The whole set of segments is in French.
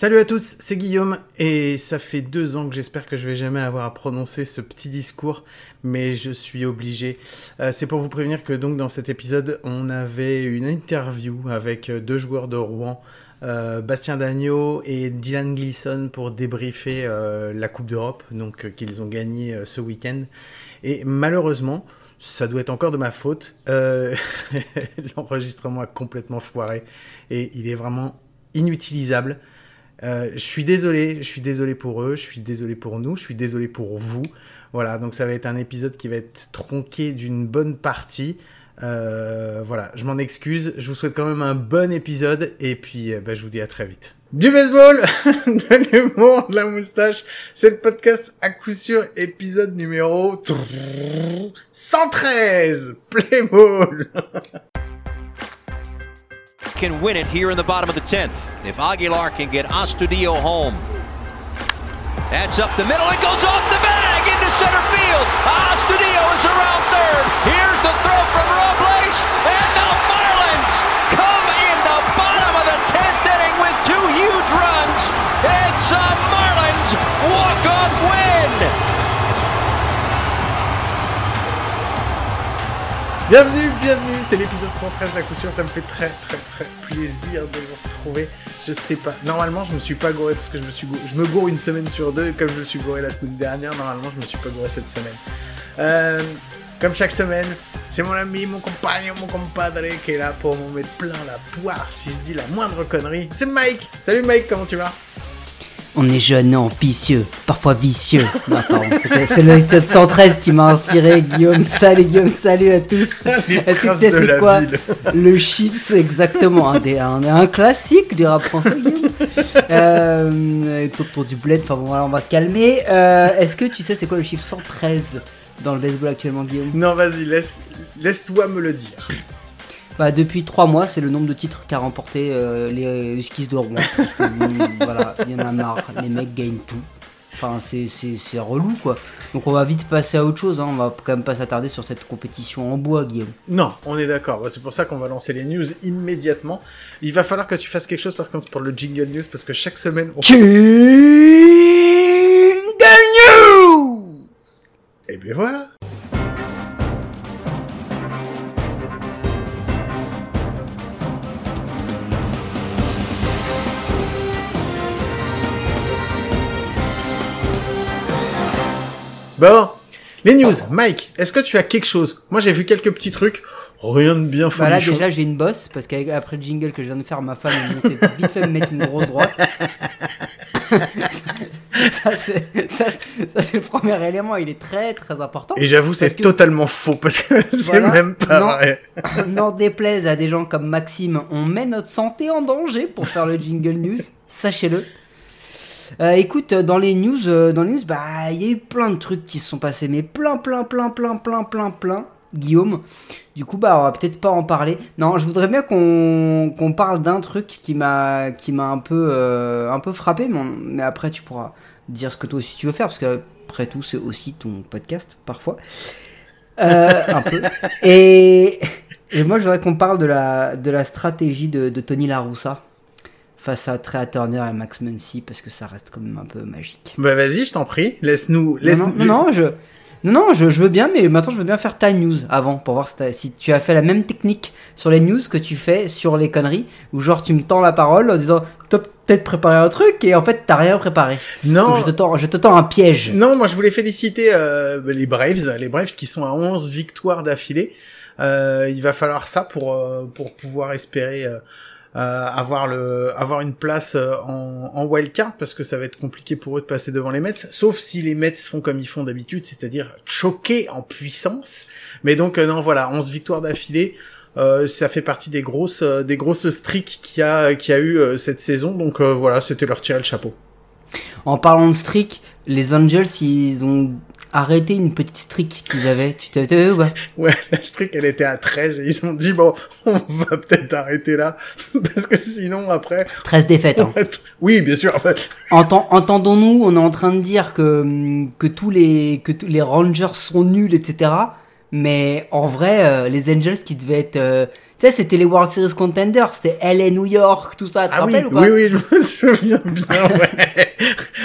Salut à tous, c'est Guillaume et ça fait deux ans que j'espère que je vais jamais avoir à prononcer ce petit discours, mais je suis obligé. Euh, c'est pour vous prévenir que donc dans cet épisode, on avait une interview avec deux joueurs de Rouen, euh, Bastien Dagneau et Dylan Gleason pour débriefer euh, la Coupe d'Europe, donc euh, qu'ils ont gagné euh, ce week-end. Et malheureusement, ça doit être encore de ma faute. euh, L'enregistrement a complètement foiré et il est vraiment inutilisable. Euh, je suis désolé, je suis désolé pour eux, je suis désolé pour nous, je suis désolé pour vous. Voilà, donc ça va être un épisode qui va être tronqué d'une bonne partie. Euh, voilà, je m'en excuse. Je vous souhaite quand même un bon épisode et puis euh, bah, je vous dis à très vite. Du baseball, de l'humour, de la moustache, c'est le podcast à coup sûr épisode numéro 113. Play ball. can win it here in the bottom of the 10th. If Aguilar can get Astudillo home. That's up the middle. It goes off the bag into center field. Astudillo is around third. Here's the throw from Robles. Bienvenue, bienvenue, c'est l'épisode 113 à coup sûr, ça me fait très très très plaisir de vous retrouver. Je sais pas, normalement je me suis pas gouré parce que je me suis gouré, je me gourre une semaine sur deux, comme je me suis gouré la semaine dernière, normalement je me suis pas gouré cette semaine. Euh, comme chaque semaine, c'est mon ami, mon compagnon, mon compadre qui est là pour m'en mettre plein la poire si je dis la moindre connerie. C'est Mike Salut Mike, comment tu vas? On est jeune, ambitieux, parfois vicieux. Non, c'est l'épisode 113 qui m'a inspiré. Guillaume, salut Guillaume, salut à tous. Est-ce que tu sais c'est quoi ville. Le chips, exactement. Un, des- un, un classique du rap français, Guillaume. Euh, Tonton du bled, enfin bon, voilà, on va se calmer. Euh, Est-ce que tu sais c'est quoi le chiffre 113 dans le baseball actuellement, Guillaume? Non vas-y, laisse, laisse-toi me le dire. Bah, depuis 3 mois, c'est le nombre de titres qu'a remporté euh, les Huskies de Rouen. Que, bon, voilà, il y en a marre, les mecs gagnent tout. Enfin, c'est- c'est c'est relou quoi. Donc on va vite passer à autre chose, hein. on va quand même pas s'attarder sur cette compétition en bois, Guillaume. Non, on est d'accord. C'est pour ça qu'on va lancer les news immédiatement. Il va falloir que tu fasses quelque chose par contre pour le jingle news parce que chaque semaine. On... Jingle News Et bien voilà. Bon, les news. Mike, est-ce que tu as quelque chose? Moi, j'ai vu quelques petits trucs. Rien de bien Bah là déjà j'ai une bosse parce qu'après le jingle que je viens de faire, ma femme est montée vite fait me mettre une grosse droite. ça c'est le premier élément, il est très très important. Et j'avoue, c'est que- totalement faux parce que c'est Voilà. même pas Non. vrai. N'en déplaise à des gens comme Maxime, on met notre santé en danger pour faire le jingle news, sachez-le. Euh, écoute, dans les news, euh, dans les news, bah il y a eu plein de trucs qui se sont passés, mais plein, plein, plein, plein, plein, plein, plein. Guillaume, du coup, bah on va peut-être pas en parler. Non, je voudrais bien qu'on parle d'un truc qui m'a qui m'a un peu euh, un peu frappé, mais, on- mais après tu pourras dire ce que toi aussi tu veux faire parce que après tout c'est aussi ton podcast parfois. Euh, un peu. Et, et moi, je voudrais qu'on parle de la, de la stratégie de, de Tony Laroussa face à Turner et Max Muncy, parce que ça reste quand même un peu magique. Bah vas-y, je t'en prie. Laisse-nous. Laisse non, non, non, non, je, non, non, je, je veux bien, mais maintenant, je veux bien faire ta news avant, pour voir si, tu as fait la même technique sur les news que tu fais sur les conneries, où genre tu me tends la parole en disant, t'as peut-être préparé un truc, et en fait, t'as rien préparé. Non. Donc, je te tends, je te tends un piège. Non, moi je voulais féliciter euh, les Braves, les Braves qui sont à 11 victoires d'affilée. Euh, il va falloir ça pour euh, pour pouvoir espérer euh, avoir le avoir une place euh, en, en wildcard parce que ça va être compliqué pour eux de passer devant les Mets, sauf si les Mets font comme ils font d'habitude, c'est-à-dire choquer en puissance. Mais donc euh, non, voilà, 11 victoires d'affilée. Euh, ça fait partie des grosses euh, des grosses streaks qu'il y a qu'il y a eu euh, cette saison donc euh, voilà c'était leur tirer le chapeau En parlant de streak, les Angels, ils ont arrêté une petite streak qu'ils avaient. Tu t'as vu ou pas? Ouais, la streak, elle était à 13 et ils ont dit, bon, on va peut-être arrêter là, parce que sinon, après... 13 défaites. Hein. Oui, bien sûr. Entend- Entendons-nous, on est en train de dire que, que, tous les, que tous les Rangers sont nuls, etc. Mais en vrai, euh, les Angels qui devaient être, euh, sais, c'était les World Series Contenders, c'était LA New York, tout ça, tu te Ah oui, rappelles ou pas oui, oui, je me souviens bien, ouais.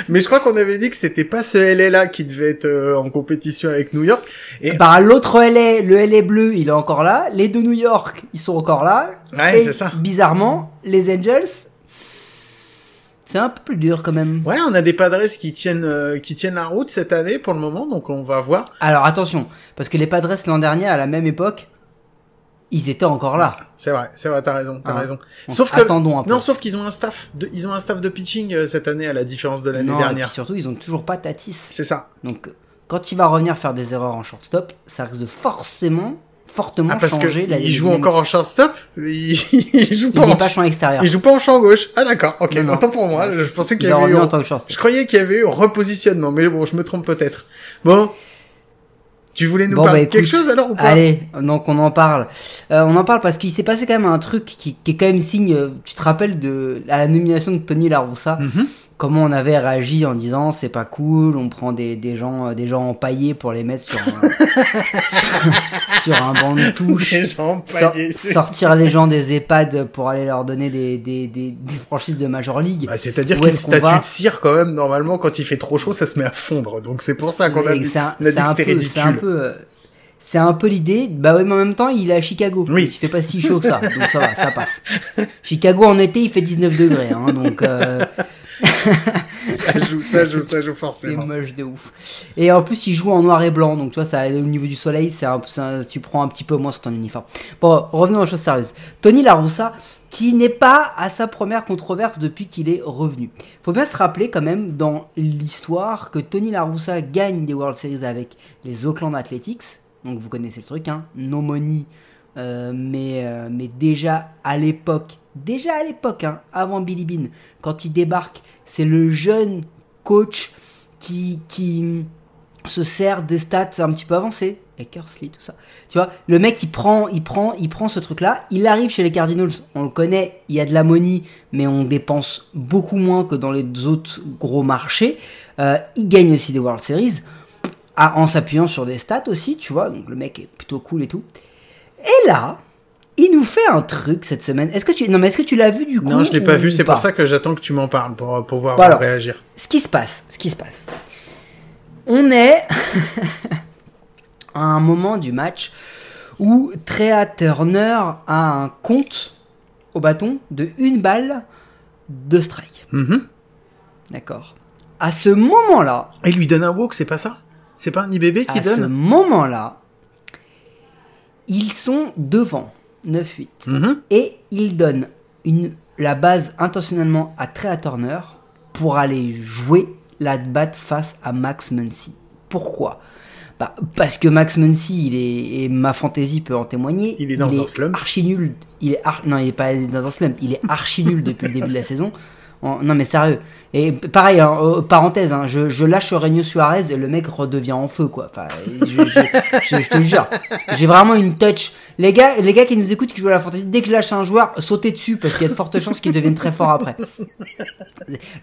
Mais je crois qu'on avait dit que c'était pas ce LA-là qui devait être euh, en compétition avec New York. Et Bah, l'autre LA, le LA bleu, il est encore là. Les deux New York, ils sont encore là. Ouais, c'est ça. Bizarrement, les Angels, c'est un peu plus dur quand même. ouais, on a des Padres qui tiennent, euh, qui tiennent la route cette année pour le moment, donc on va voir. Alors attention, parce que les Padres l'an dernier, à la même époque, ils étaient encore là. C'est vrai, c'est vrai, t'as raison, t'as Ah. raison. Sauf que, attendons un peu. non, sauf qu'ils ont un staff, de, ils ont un staff de pitching euh, cette année à la différence de l'année et dernière. puis surtout, ils ont toujours pas Tatis. C'est ça. Donc, quand il va revenir faire des erreurs en shortstop, ça risque de forcément, fortement Ah, parce que changer la il joue encore en shortstop, il, il joue Il pas n'est en, pas champ extérieur. il joue pas en champ gauche. Ah d'accord, ok, Non, non. autant pour moi, je, je pensais qu'il Il y va avait eu, en tant que je croyais qu'il y avait eu repositionnement, mais bon, je me trompe peut-être. Bon. Tu voulais nous Bon, parler bah, de quelque chose alors ou pas Allez, donc on en parle. Euh, on en parle parce qu'il s'est passé quand même un truc qui, qui est quand même signe. euh, Tu te rappelles de la nomination de Tony Laroussa Mhm. Comment on avait réagi en disant c'est pas cool, on prend des, des gens euh, des gens empaillés pour les mettre sur un, sur, sur un banc de touche. Sor- sortir les gens des EHPAD pour aller leur donner des, des, des, des franchises de Major League. Bah, C'est-à-dire qu'une qu'on statue va de cire, quand même, normalement, quand il fait trop chaud, ça se met à fondre. Donc c'est pour ça qu'on a, dit- c'est un, que peu, c'est un ridicule. peu, c'est un peu l'idée. Bah oui, mais en même temps, il est à Chicago. Oui. Il fait pas si chaud que ça, donc ça va, ça passe. Chicago en été, il fait 19 degrés, hein, donc euh, Ça joue, ça joue, ça joue c'est forcément. moche de ouf. Et en plus, il joue en noir et blanc, donc tu vois, ça, au niveau du soleil, c'est c'est tu prends un petit peu moins sur ton uniforme. Bon, revenons aux choses sérieuses. Tony Laroussa, qui n'est pas à sa première controverse depuis qu'il est revenu. Faut bien se rappeler quand même dans l'histoire que Tony Laroussa gagne des World Series avec les Oakland Athletics. Donc vous connaissez le truc, hein, no money, euh, mais, euh, mais déjà à l'époque, déjà à l'époque, hein, avant Billy Bean, quand il débarque, c'est le jeune coach qui, se sert des stats un petit peu avancés, Eckersley, tout ça. Tu vois, le mec il prend, il prend, il prend ce truc-là, il arrive chez les Cardinals, on le connaît, il y a de la money, mais on dépense beaucoup moins que dans les autres gros marchés. Euh, il gagne aussi des World Series, ah, en s'appuyant sur des stats aussi, tu vois, donc le mec est plutôt cool et tout. Et là, il nous fait un truc cette semaine. Est-ce que tu, non mais est-ce que tu l'as vu du coup Non, je l'ai pas ou vu, c'est pour ça que j'attends que tu m'en parles pour pouvoir réagir. ce qui se passe, ce qui se passe. On est à un moment du match où Trea Turner a un compte au bâton de une balle de strike. Mhm. D'accord. À ce moment-là, il lui donne un walk, c'est pas ça? C'est pas un IBB qui à ce donne? moment-là, ils sont devant 9-8 Mhm. et ils donnent une, la base intentionnellement à Trea Turner pour aller jouer la batte face à Max Muncy. Pourquoi? Bah, Parce que Max Muncy, il est, et ma fantaisie peut en témoigner, Il est dans un slump. archi nul. Il est ar- non, il est pas dans un slump, il est archi nul depuis le début de la saison. Non mais sérieux. Et pareil, hein, parenthèse, hein, je, lâche Reino Suarez et le mec redevient en feu quoi. Enfin, je, te jure, j'ai vraiment une touch. Les gars, les gars qui nous écoutent, qui jouent à la fantasy, dès que je lâche un joueur, sautez dessus parce qu'il y a de fortes chances qu'ils deviennent très forts après.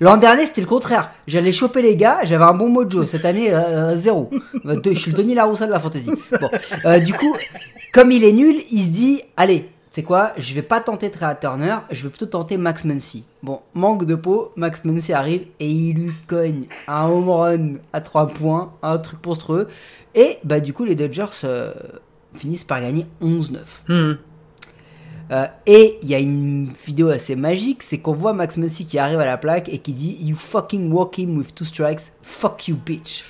L'an dernier, c'était le contraire. J'allais choper les gars, j'avais un bon mojo. Cette année, euh, zéro. De- Je suis le Denis Laroussa de la fantasy. Euh, du coup, comme il est nul, il se dit, allez, c'est quoi? Je vais pas tenter Trea Turner, je vais plutôt tenter Max Muncy. Bon, manque de peau, Max Muncy arrive et il lui cogne un home run à 3 points, un truc monstrueux. Et bah du coup, les Dodgers euh, finissent par gagner 11-9. Mhm. Euh, et il y a une vidéo assez magique, c'est qu'on voit Max Muncy qui arrive à la plaque et qui dit You fucking walk him with two strikes, fuck you bitch.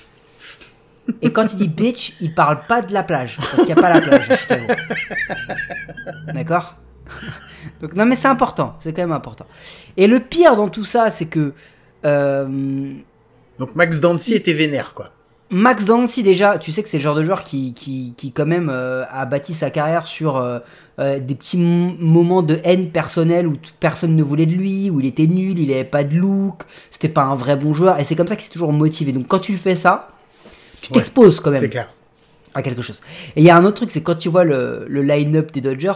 Et quand il dit bitch, il parle pas de la plage, parce qu'il n'y a pas la plage à Chicago. D'accord? Donc non mais c'est important, c'est quand même important. Et le pire dans tout ça, c'est que euh, Donc Max Dancy était vénère, quoi. Max Dancy déjà, tu sais que c'est le genre de joueur qui, qui, qui quand même euh, a bâti sa carrière sur euh, des petits moments de haine personnelle où personne ne voulait de lui, où il était nul, il avait pas de look, c'était pas un vrai bon joueur, et c'est comme ça qu'il s'est toujours motivé. Donc quand tu fais ça, tu Ouais, t'exposes quand même clair. à quelque chose. Et il y a un autre truc, c'est quand tu vois le, le line-up des Dodgers,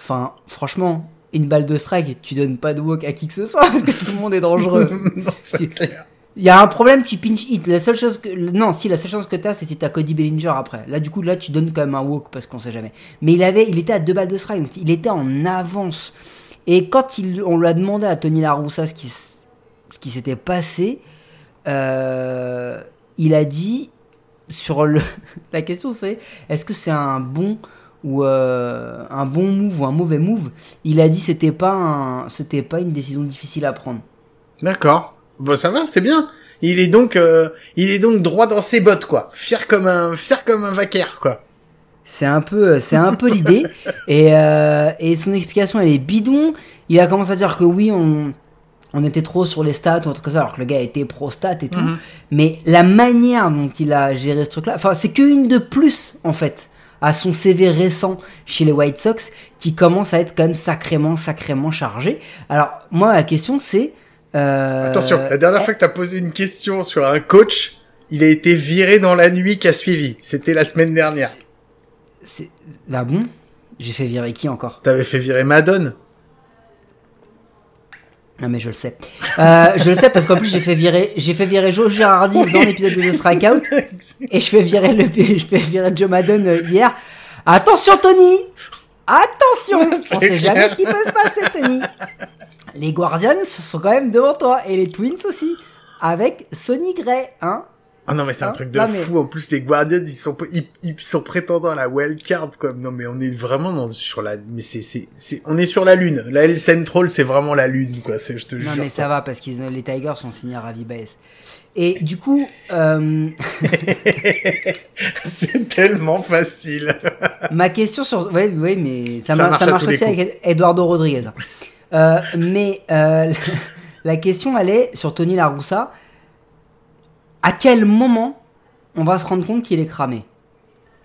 enfin franchement, une balle de strike, tu donnes pas de walk à qui que ce soit parce que tout le monde est dangereux. Il y a un problème, tu pinch hit. La seule chose que. Non, si, la seule chance que t'as, c'est si t'as Cody Bellinger après. Là, du coup, là, tu donnes quand même un walk parce qu'on sait jamais. Mais il avait, il était à deux balles de strike, donc il était en avance. Et quand il, on lui a demandé à Tony Laroussa ce qui, ce qui s'était passé, euh, il a dit sur le. La question c'est est-ce que c'est un bon ou euh, un bon move ou un mauvais move? Il a dit c'était pas un, c'était pas une décision difficile à prendre. D'accord. Bon, ça va, c'est bien. Il est donc, euh, il est donc droit dans ses bottes, quoi. Fier comme un, fier comme un vacaire, quoi. C'est un peu, c'est un peu l'idée. Et, euh, et son explication, elle est bidon. Il a commencé à dire que oui, on, on était trop sur les stats ou un truc comme ça, alors que le gars était pro stats et tout. Mhm. Mais la manière dont il a géré ce truc-là, enfin, c'est qu'une de plus, en fait, à son CV récent chez les White Sox, qui commence à être quand même sacrément, sacrément chargé. Alors, moi, la question, c'est. euh, Attention, la dernière fois que t'as posé une question sur un coach, il a été viré dans la nuit qui a suivi. C'était la semaine dernière. c'est- Ah bon J'ai fait virer qui encore? T'avais fait virer Madone. Non mais je le sais. Euh, je le sais parce qu'en plus j'ai fait virer, j'ai fait virer Joe Girardi dans l'épisode de The Strikeout et je fais virer le, je fais virer Joe Madden euh, hier. Attention Tony, attention, on sait jamais ce qui peut se passer Tony. Les Guardians sont quand même devant toi et les Twins aussi avec Sonny Gray, hein. Ah non mais c'est un Hein truc de Non, mais- fou. En plus les Guardians ils sont ils, ils sont prétendants à la wild card quoi. Non mais on est vraiment dans, sur la mais c'est c'est c'est on est sur la lune. La L Central c'est vraiment la lune quoi. C'est je te Non jure. mais ça va parce que les Tigers sont signés à Ravi Baez. Et du coup, euh, c'est tellement facile. Ma question sur. Oui, oui, mais ça, Ça mar- marche ça marche aussi avec Eduardo Rodriguez. Euh, mais euh, la question, elle est sur Tony Laroussa. À quel moment on va se rendre compte qu'il est cramé?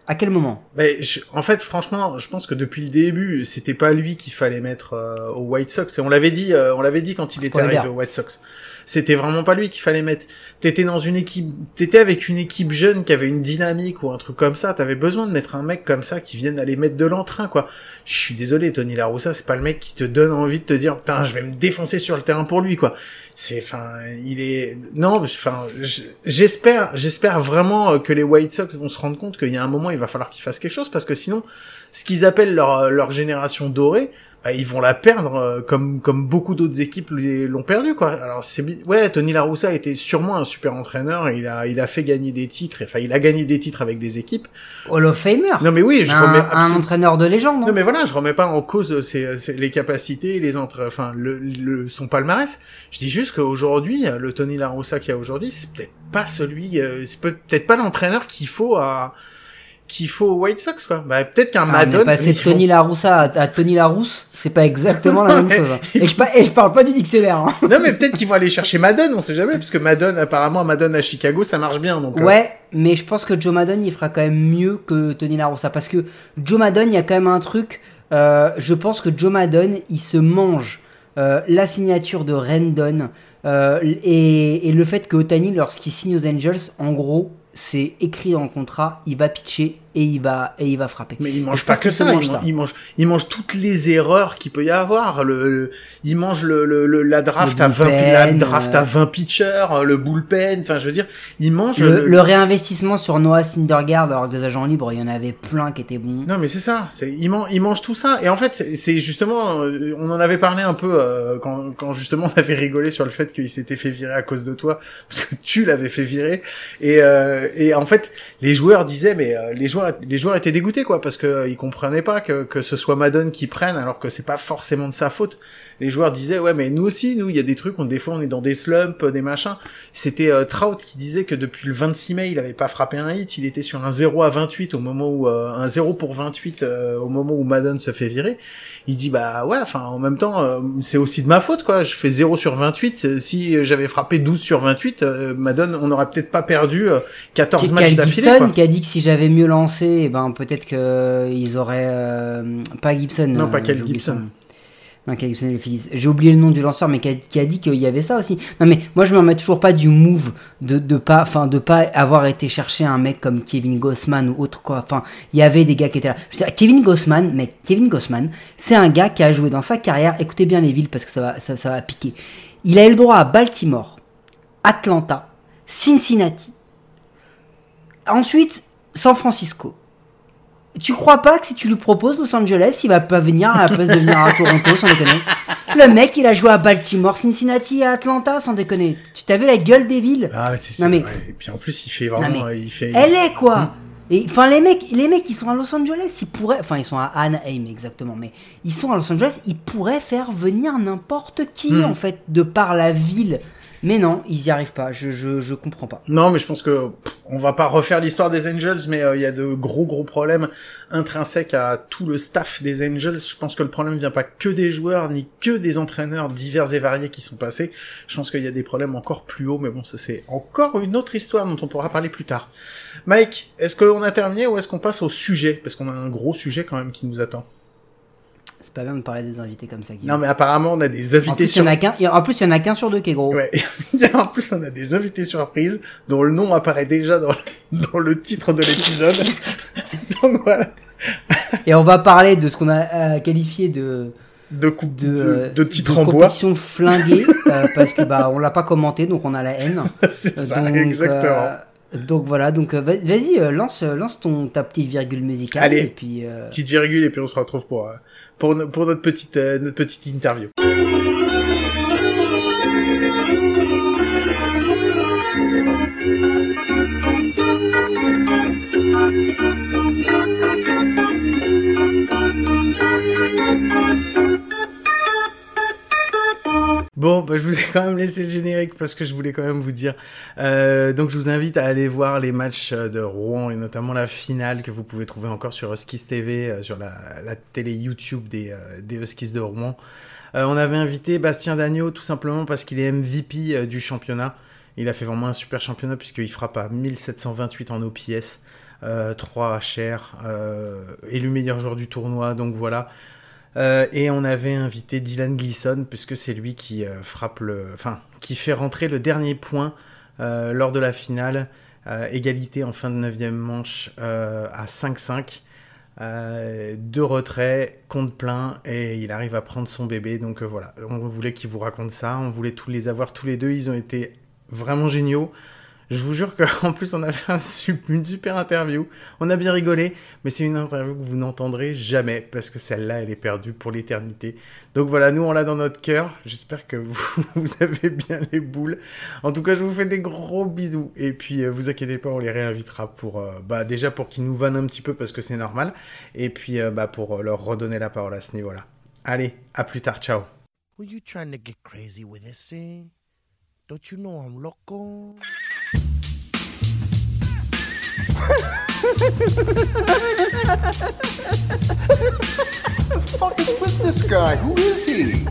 À quel moment? Mais je- en fait, franchement, je pense que depuis le début, c'était pas lui qu'il fallait mettre euh, au White Sox. Et on l'avait dit, euh, on l'avait dit quand il était arrivé au White Sox. C'était vraiment pas lui qu'il fallait mettre. T'étais dans une équipe, t'étais avec une équipe jeune qui avait une dynamique ou un truc comme ça. T'avais besoin de mettre un mec comme ça qui vienne aller mettre de l'entrain, quoi. Je suis désolé, Tony Laroussa, c'est pas le mec qui te donne envie de te dire, putain, je vais me défoncer sur le terrain pour lui, quoi. C'est, enfin, il est, non, enfin, je- j'espère, j'espère vraiment que les White Sox vont se rendre compte qu'il y a un moment, il va falloir qu'ils fassent quelque chose parce que sinon, ce qu'ils appellent leur, leur génération dorée, ils vont la perdre euh, comme comme beaucoup d'autres équipes l'ont perdu quoi. Alors c'est ouais, Tony La Russa était sûrement un super entraîneur, et il a il a fait gagner des titres, enfin il a gagné des titres avec des équipes. Hall of Famer Non mais oui, je un, remets un absolu- entraîneur de légende. hein. non mais voilà, je remets pas en cause ses, ses- les capacités, les entre, enfin le, le son palmarès. Je dis juste qu'aujourd'hui, le Tony La Russa qu'il y a aujourd'hui, c'est peut-être pas celui, euh, c'est peut- peut-être pas l'entraîneur qu'il faut à qu'il faut aux White Sox quoi. Bah peut-être qu'un Ah, Madden. mais passer de Tony Laroussa à, à Tony Larousse, c'est pas exactement la même chose. hein. Et je, pa- et je parle pas du dictionnaire. hein. Non mais peut-être qu'ils vont aller chercher Madden, on sait jamais, parce que Madden, apparemment, Madden à Chicago, ça marche bien. Donc, euh, Ouais, mais je pense que Joe Madden il fera quand même mieux que Tony La Russa parce que Joe Madden il y a quand même un truc. euh, je pense que Joe Madden il se mange euh, la signature de Rendon euh, et, et le fait que Otani lorsqu'il signe aux Angels, en gros c'est écrit le contrat, il va pitcher et il va et il va frapper. Mais il mange pas que qu'il se ça, mange il, man- il mange, il mange toutes les erreurs qu'il peut y avoir. Le, le- il mange le, le, le- la draft Le à 20, bullpen, la draft euh. à 20 pitchers, euh, le bullpen. Enfin, je veux dire, il mange Le, le- réinvestissement sur Noah Syndergaard alors que des agents libres il y en avait plein qui étaient bons. Non mais c'est ça, c'est il, man- il mange tout ça et en fait c'est- justement euh, on en avait parlé un peu euh, quand, quand justement on avait rigolé sur le fait qu'il s'était fait virer à cause de toi parce que tu l'avais fait virer et euh, et en fait les joueurs disaient mais euh, les joueurs les joueurs étaient dégoûtés quoi parce que euh, ils comprenaient pas que que ce soit Madden qui prenne alors que c'est pas forcément de sa faute. Les joueurs disaient ouais mais nous aussi nous il y a des trucs on des fois on est dans des slumps des machins. C'était euh, Trout qui disait que depuis le 26 mai il avait pas frappé un hit, il était sur un 0 à 28 au moment où euh, un 0 pour 28 euh, au moment où Madden se fait virer. Il dit bah ouais enfin en même temps euh, c'est aussi de ma faute quoi, je fais 0 sur 28 Euh, si j'avais frappé 12 sur 28 euh, Madden on aurait peut-être pas perdu euh, 14 Qui- matchs d'affilée qui a dit que si j'avais mieux lancé, eh ben peut-être que euh, auraient euh, pas Gibson. Non, pas euh, Cal j'ai oublié Gibson. Non, Cal Gibson. J'ai oublié le nom du lanceur, mais qui a, qui a dit qu'il y avait ça aussi. Non, mais moi je me remets toujours pas du move de de pas, enfin de pas avoir été chercher un mec comme Kevin Gossman ou autre quoi. Enfin, il y avait des gars qui étaient là. Je veux dire, Kevin Gossman, mec, Kevin Gossman, c'est un gars qui a joué dans sa carrière. Écoutez bien les villes parce que ça va, ça, ça va piquer. Il a eu le droit à Baltimore, Atlanta, Cincinnati. Ensuite, San Francisco. Tu crois pas que si tu lui proposes Los Angeles, il va pas venir à la place de venir à Toronto, sans déconner? Le mec, il a joué à Baltimore, Cincinnati et Atlanta, sans déconner. Tu vu la gueule des villes? Ah, ouais, c'est ça. mais- ouais. Et puis en plus, il fait vraiment. mais il fait... Elle est quoi? Et enfin les mecs, les mecs, ils sont à Los Angeles, ils pourraient, enfin ils sont à Anaheim exactement, mais ils sont à Los Angeles, ils pourraient faire venir n'importe qui Hmm. en fait de par la ville. Mais non, ils y arrivent pas. Je je je comprends pas. Non, mais je pense que on va pas refaire l'histoire des Angels, mais euh, il y a de gros gros problèmes intrinsèques à tout le staff des Angels. Je pense que le problème vient pas que des joueurs ni que des entraîneurs divers et variés qui sont passés. Je pense qu'il y a des problèmes encore plus hauts, mais bon, ça c'est encore une autre histoire dont on pourra parler plus tard. Mike, est-ce qu'on a terminé ou est-ce qu'on passe au sujet? Parce qu'on a un gros sujet quand même qui nous attend. C'est pas bien de parler des invités comme ça. Guillaume. Non, mais apparemment on a des en invités plus, il y sur en a qu'un. et En plus, il y en a qu'un sur deux qui est gros. Ouais. En plus, on a des invités surprises dont le nom apparaît déjà dans, dans le titre de l'épisode. Donc voilà. Et on va parler de ce qu'on a euh, qualifié de De coupe de, de, de titres de en bois. flinguée euh, parce que bah on l'a pas commenté donc on a la haine. C'est ça, donc, exactement. euh, donc voilà, donc euh, vas- vas-y, euh, lance, lance ton ta petite virgule musicale Allez. et puis euh, Petite virgule et puis on se retrouve pour, pour, pour notre, petite, euh, notre petite interview. Bon, bah, je vous ai quand même laissé le générique parce que je voulais quand même vous dire. Euh, donc, je vous invite à aller voir les matchs euh, de Rouen et notamment la finale que vous pouvez trouver encore sur Huskies TV, euh, sur la, télé YouTube des, euh, de Rouen. On avait invité Bastien Dagneau tout simplement parce qu'il est MVP du championnat. Il a fait vraiment un super championnat puisqu'il frappe à 1728 en OPS, euh, 3 HR, élu meilleur joueur du tournoi. Donc voilà. Euh, et on avait invité Dylan Gleason, puisque c'est lui qui euh, frappe le, enfin, qui fait rentrer le dernier point euh, lors de la finale, égalité en fin de 9 manche à 5-5. Euh, deux retraits, compte plein, et il arrive à prendre son bébé. Donc voilà, on voulait qu'il vous raconte ça, on voulait tous les avoir tous les deux, ils ont été vraiment géniaux. Je vous jure qu'en plus on a fait une super interview, on a bien rigolé, mais c'est une interview que vous n'entendrez jamais parce que celle-là elle est perdue pour l'éternité. Donc voilà, nous on l'a dans notre cœur. J'espère que vous, avez bien les boules. En tout cas, je vous fais des gros bisous et puis euh, vous inquiétez pas, on les réinvitera pour euh, bah déjà pour qu'ils nous vannent un petit peu parce que c'est normal et puis euh, bah pour leur redonner la parole à ce niveau-là. Allez, à plus tard, ciao. Thing? Don't you know I'm? Fuck is with this guy? Who is he?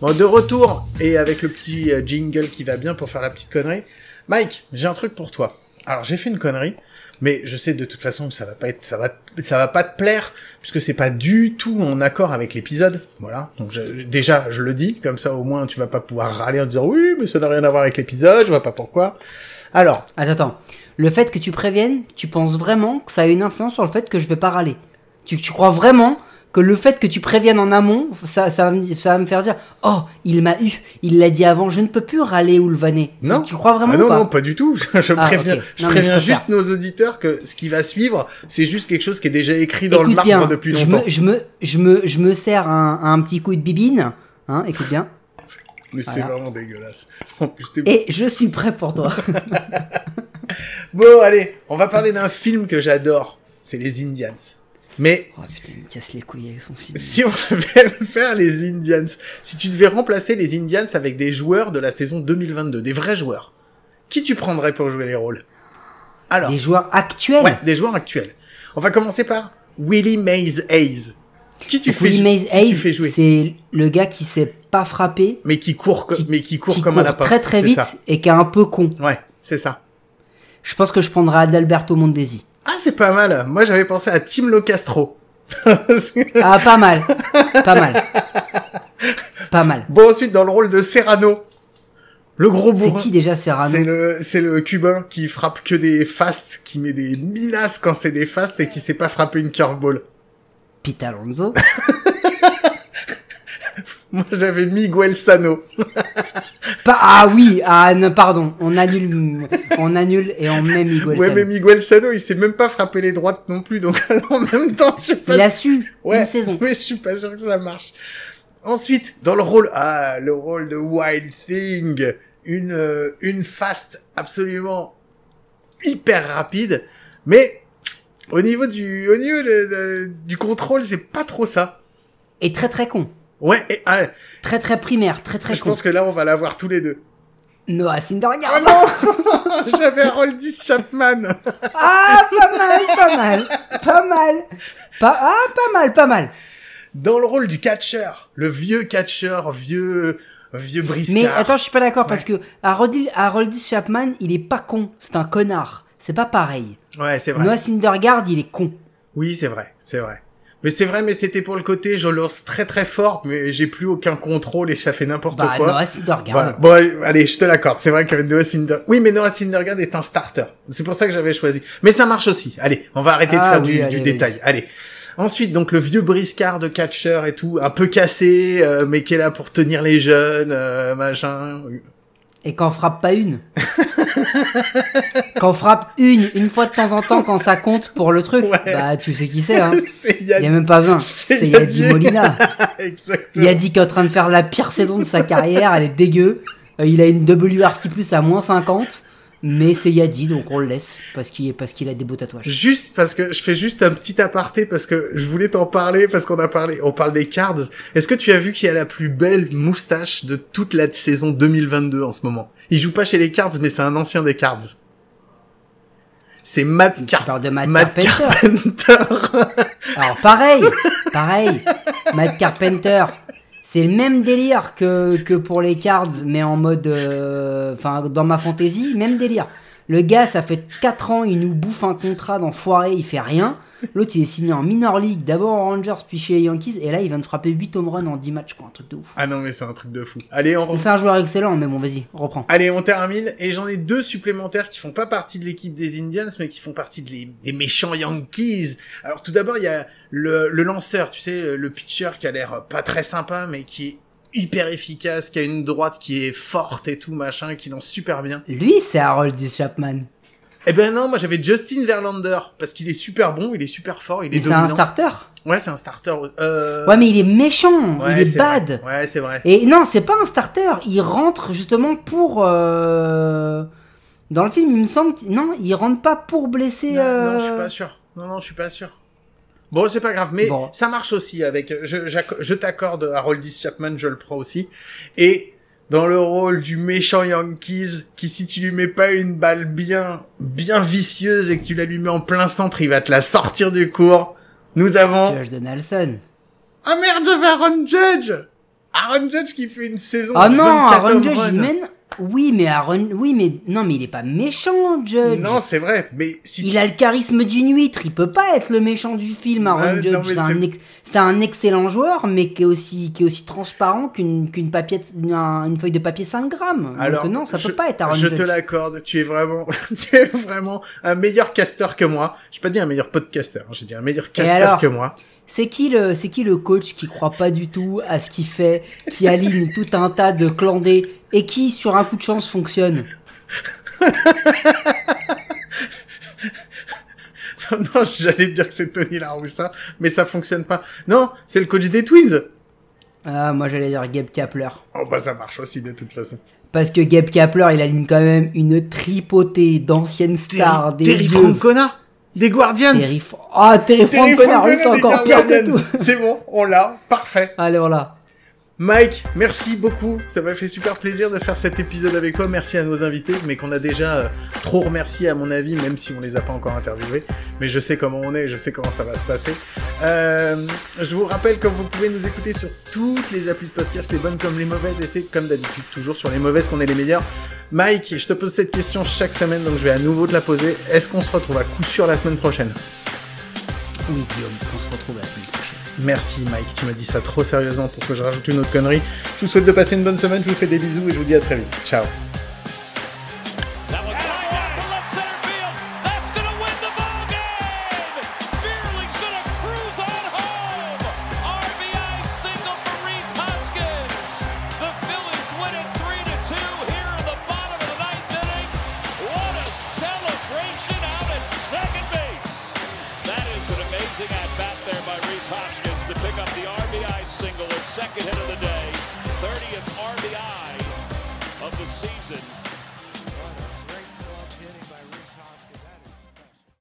Bon, de retour et avec le petit euh, jingle qui va bien pour faire la petite connerie. Mike, j'ai un truc pour toi. Alors j'ai fait une connerie, mais je sais de toute façon que ça va pas être, ça va, ça va pas te plaire puisque c'est pas du tout en accord avec l'épisode. Voilà. Donc déjà je le dis comme ça au moins tu vas pas pouvoir râler en disant oui mais ça n'a rien à voir avec l'épisode, je vois pas pourquoi. Alors Attends, attends. Le fait que tu préviennes, tu penses vraiment que ça a une influence sur le fait que je vais pas râler? Tu crois vraiment que le fait que tu préviennes en amont, ça, ça, va, me, ça va me faire dire Oh, il m'a eu, il l'a dit avant, je ne peux plus râler ou le vanner. non, Tu crois vraiment Ah non pas non pas du tout. je Ah, préviens, ok. je Non, mais préviens je préfère. juste nos auditeurs que ce qui va suivre c'est juste quelque chose qui est déjà écrit dans le marbre bien, depuis je longtemps. me, je, me, je, me, je me sers un, un petit coup de bibine. Hein, écoute bien. Mais c'est vraiment dégueulasse. En plus t'es Et je suis prêt pour toi. Bon, allez, on va parler d'un film que j'adore. C'est les Indians. Mais oh putain, il me casse les couilles avec son film. si on devait faire les Indians, si tu devais remplacer les Indians avec des joueurs de la saison 2022, des vrais joueurs, qui tu prendrais pour jouer les rôles? Alors, Des joueurs actuels. ouais, des joueurs actuels. On va commencer par Willie Mays Hayes. Qui tu, fais, Willie jou- Mays qui tu Hayes, fais jouer? c'est le gars qui sait pas frapper, Mais qui court, co- qui- mais qui court qui comme court un lapin. très très vite ça. et qui est un peu con. Ouais, c'est ça. Je pense que je prendrais Adalberto Mondesi. Ah, c'est pas mal. Moi, j'avais pensé à Tim Locastro. Ah, pas mal. Pas mal. Pas mal. Bon, ensuite, dans le rôle de Serrano, le gros C'est bourrin. qui déjà Serrano C'est le, c'est le cubain qui frappe que des fastes, qui met des minasses quand c'est des fastes et qui sait pas frapper une curveball. Pete Alonso. Moi, j'avais Miguel Sano. Ah oui, ah non, pardon, on annule, on annule et on met Miguel Ouais, Sano. mais Miguel Sano, il sait même pas frapper les droites non plus, donc en même temps, je sais pas Il a su Ouais, une saison. mais je suis pas sûr que ça marche. Ensuite, dans le rôle, ah, le rôle de Wild Thing, une, euh, une fast absolument hyper rapide, mais au niveau du, au niveau de- de- du contrôle, c'est pas trop ça. Et très très con. Ouais, et, ah, Très très primaire, très très je con. pense que là, on va l'avoir tous les deux. Noah Syndergaard. Oh J'avais Roldis Chapman. Ah, pas mal, pas mal, pas mal. Pas, ah, pas mal, pas mal. Dans le rôle du catcheur, le vieux catcheur, vieux, vieux briscard. Mais attends, je suis pas d'accord parce que Harold, Harold Chapman, il est pas con, c'est un connard. C'est pas pareil. Ouais, c'est vrai. Noah Syndergaard, il est con. Oui, c'est vrai, c'est vrai. Mais c'est vrai, mais c'était pour le côté, je lance très très fort, mais j'ai plus aucun contrôle et ça fait n'importe Bah, quoi. Noah Syndergaard. Voilà. Bon, allez, je te l'accorde. C'est vrai que Noah Syndergaard... Oui, mais Noah Syndergaard est un starter. C'est pour ça que j'avais choisi. Mais ça marche aussi. Allez, on va arrêter de Ah faire oui, du, allez, du détail. Allez. Ensuite, donc le vieux briscard de catcher et tout, un peu cassé, euh, mais qui est là pour tenir les jeunes, euh, machin. Et qu'en frappe pas une. Qu'en frappe une, une fois de temps en temps quand ça compte pour le truc. Ouais. Bah, tu sais qui c'est, hein. Il y a même pas 20. C'est Yadi. Molina. Exactement. Yadi qui est en train de faire la pire saison de sa carrière, elle est dégueu. Euh, il a une WRC plus à moins 50. Mais c'est Yadi, donc on le laisse. Parce qu'il parce qu'il a des beaux tatouages. Juste parce que je fais juste un petit aparté parce que je voulais t'en parler parce qu'on a parlé, on parle des cards. Est-ce que tu as vu qui a la plus belle moustache de toute la saison 2022 en ce moment? Il joue pas chez les cards, mais c'est un ancien des cards. C'est Matt, Car- de Matt, Matt Carpenter. Carpenter. Alors pareil, pareil. Matt Carpenter, c'est le même délire que, que pour les cards, mais en mode, euh, enfin dans ma fantaisie, même délire. Le gars, ça fait 4 ans, il nous bouffe un contrat d'enfoiré, il fait rien. L'autre, il est signé en minor league, d'abord aux Rangers, puis chez les Yankees, et là, il vient de frapper 8 home runs en 10 matchs, quoi, un truc de ouf. ah non mais c'est un truc de fou. Allez, on C'est un joueur excellent, mais bon, vas-y, reprends. Allez, on termine. Et j'en ai deux supplémentaires qui font pas partie de l'équipe des Indians, mais qui font partie de les- des méchants Yankees. Alors tout d'abord, il y a le, le lanceur, tu sais, le, pitcher qui a l'air pas très sympa, mais qui est hyper efficace, qui a une droite qui est forte et tout, machin, qui lance super bien. Lui, c'est Harold D. Chapman. Eh ben non, moi j'avais Justin Verlander, parce qu'il est super bon, il est super fort, il est c'est un starter. Ouais, c'est un starter. Euh... Ouais, mais il est méchant, ouais, il est bad. vrai. Ouais, c'est vrai. Et non, c'est pas un starter. Il rentre justement pour. euh, Dans le film, il me semble. Non, il rentre pas pour blesser. Non, euh, non, je suis pas sûr. Non, non, je suis pas sûr. Bon, c'est pas grave, mais Bon. ça marche aussi avec. Je, t'accorde Haroldis Chapman, je le prends aussi. Et dans le rôle du méchant Yankees, qui si tu lui mets pas une balle bien, bien vicieuse et que tu la lui mets en plein centre, il va te la sortir du cours. Nous avons. Judge Donaldson. Ah merde, j'avais Aaron Judge. Aaron Judge qui fait une saison. Ah de non, 24 Aaron Judge, il mène. Oui, mais Aaron. Oui, mais. Non, mais il est pas méchant, Judge. Non, c'est vrai, mais si il tu- a le charisme d'une huître. Il peut pas être le méchant du film, Aaron Ouais, Judge. C'est un, ex- excellent joueur, mais qui est aussi, qui est aussi transparent qu'une qu'une papier... une, une feuille de papier 5 grammes. Alors, Donc non, ça je- peut pas être Aaron Je Judge. te l'accorde, tu es vraiment, tu es vraiment un meilleur casteur que moi. J'ai pas dit un meilleur podcaster, hein, j'ai dit un meilleur casteur alors que moi. C'est qui le c'est qui le coach qui croit pas du tout à ce qu'il fait, qui aligne tout un tas de clandés et qui sur un coup de chance fonctionne? Non, j'allais te dire que c'est Tony Laroussa, mais ça fonctionne pas. Non, c'est le coach des Twins. Ah, moi j'allais dire Gabe Kapler. Oh bah ça marche aussi de toute façon. Parce que Gabe Kapler, il aligne quand même une tripotée d'anciennes stars, des Terry. Francona, des Guardians. Ah, Terry lui, Francona c'est encore pire que tout. C'est bon, on l'a, parfait. Allez, voilà. Mike, merci beaucoup. Ça m'a fait super plaisir de faire cet épisode avec toi. Merci à nos invités, mais qu'on a déjà euh, trop remercié à mon avis, même si on les a pas encore interviewés. Mais je sais comment on est, je sais comment ça va se passer. Euh, je vous rappelle que vous pouvez nous écouter sur toutes les applis de podcast, les bonnes comme les mauvaises, et c'est comme d'habitude toujours sur les mauvaises qu'on est les meilleurs. Mike, je te pose cette question chaque semaine, donc je vais à nouveau te la poser. Est-ce qu'on se retrouve à coup sûr la semaine prochaine? Oui, Guillaume, on se retrouve la semaine prochaine. Merci Mike, tu m'as dit ça trop sérieusement pour que je rajoute une autre connerie. Je vous souhaite de passer une bonne semaine, je vous fais des bisous et je vous dis à très vite. Ciao